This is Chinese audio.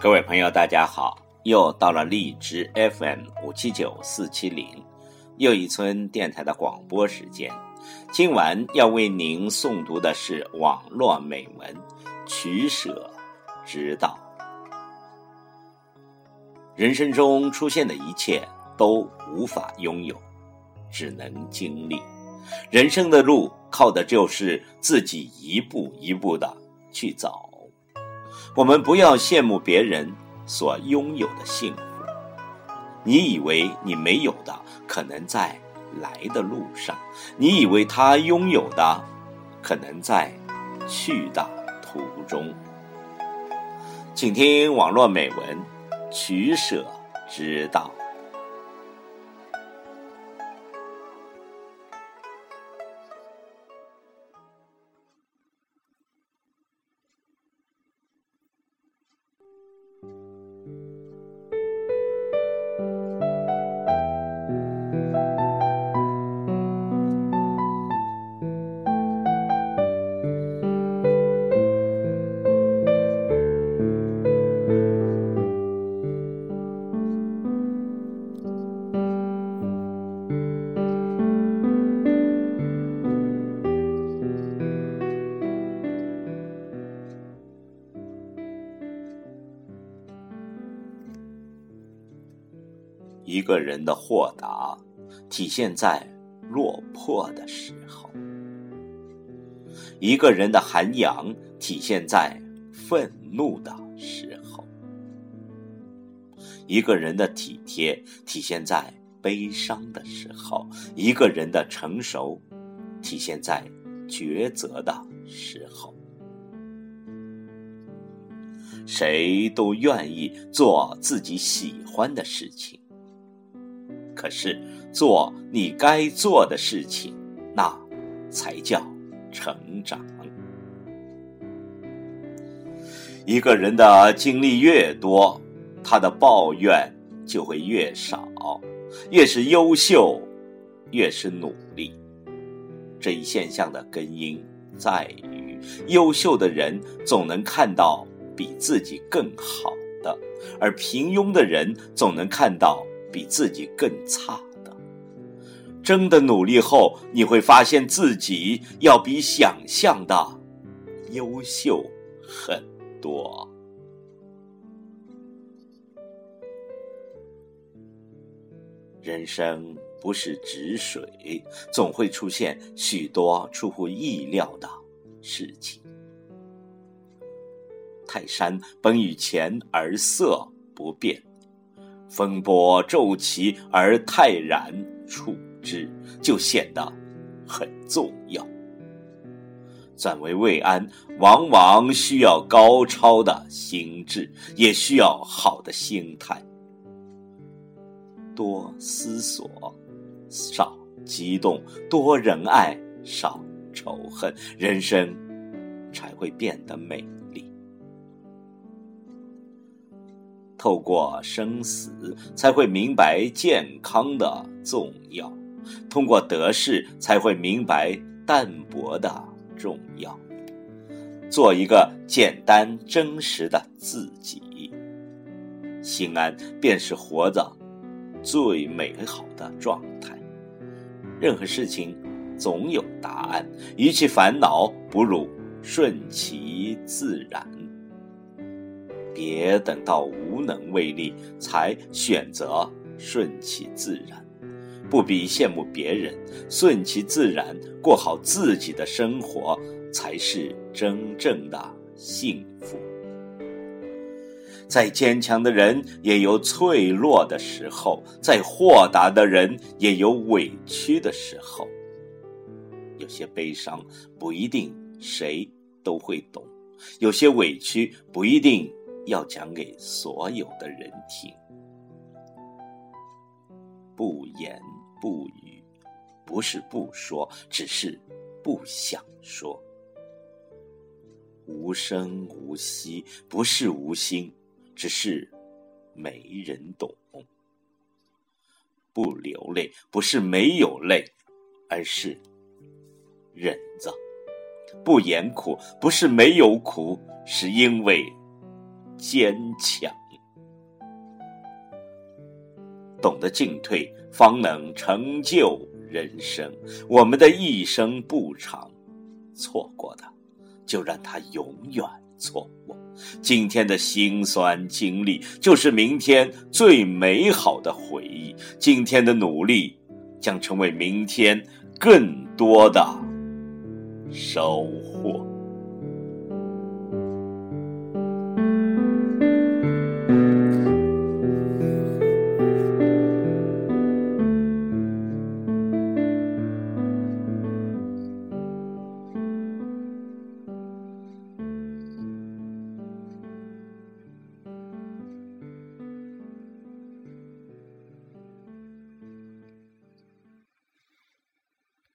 各位朋友，大家好！又到了荔枝 FM 五七九四七零又一村电台的广播时间。今晚要为您诵读的是网络美文《取舍之道》。人生中出现的一切都无法拥有，只能经历。人生的路靠的就是自己一步一步的去走。我们不要羡慕别人所拥有的幸福，你以为你没有的，可能在来的路上；你以为他拥有的，可能在去的途中。请听网络美文《取舍之道》。一个人的豁达，体现在落魄的时候；一个人的涵养，体现在愤怒的时候；一个人的体贴，体现在悲伤的时候；一个人的成熟，体现在抉择的时候。谁都愿意做自己喜欢的事情。可是，做你该做的事情，那才叫成长。一个人的经历越多，他的抱怨就会越少。越是优秀，越是努力。这一现象的根因在于，优秀的人总能看到比自己更好的，而平庸的人总能看到。比自己更差的，真的努力后，你会发现自己要比想象的优秀很多。人生不是止水，总会出现许多出乎意料的事情。泰山本与前而色不变。风波骤起而泰然处之，就显得很重要。转为为安，往往需要高超的心智，也需要好的心态。多思索，少激动；多仁爱，少仇恨，人生才会变得美丽。透过生死，才会明白健康的重要；通过得失，才会明白淡泊的重要。做一个简单真实的自己，心安便是活着最美好的状态。任何事情总有答案，与其烦恼，不如顺其自然。别等到无能为力才选择顺其自然，不必羡慕别人，顺其自然过好自己的生活才是真正的幸福。再坚强的人也有脆弱的时候，再豁达的人也有委屈的时候。有些悲伤不一定谁都会懂，有些委屈不一定。要讲给所有的人听。不言不语，不是不说，只是不想说。无声无息，不是无心，只是没人懂。不流泪，不是没有泪，而是忍着。不言苦，不是没有苦，是因为。坚强。懂得进退，方能成就人生。我们的一生不长，错过的就让它永远错过。今天的辛酸经历，就是明天最美好的回忆。今天的努力，将成为明天更多的收获。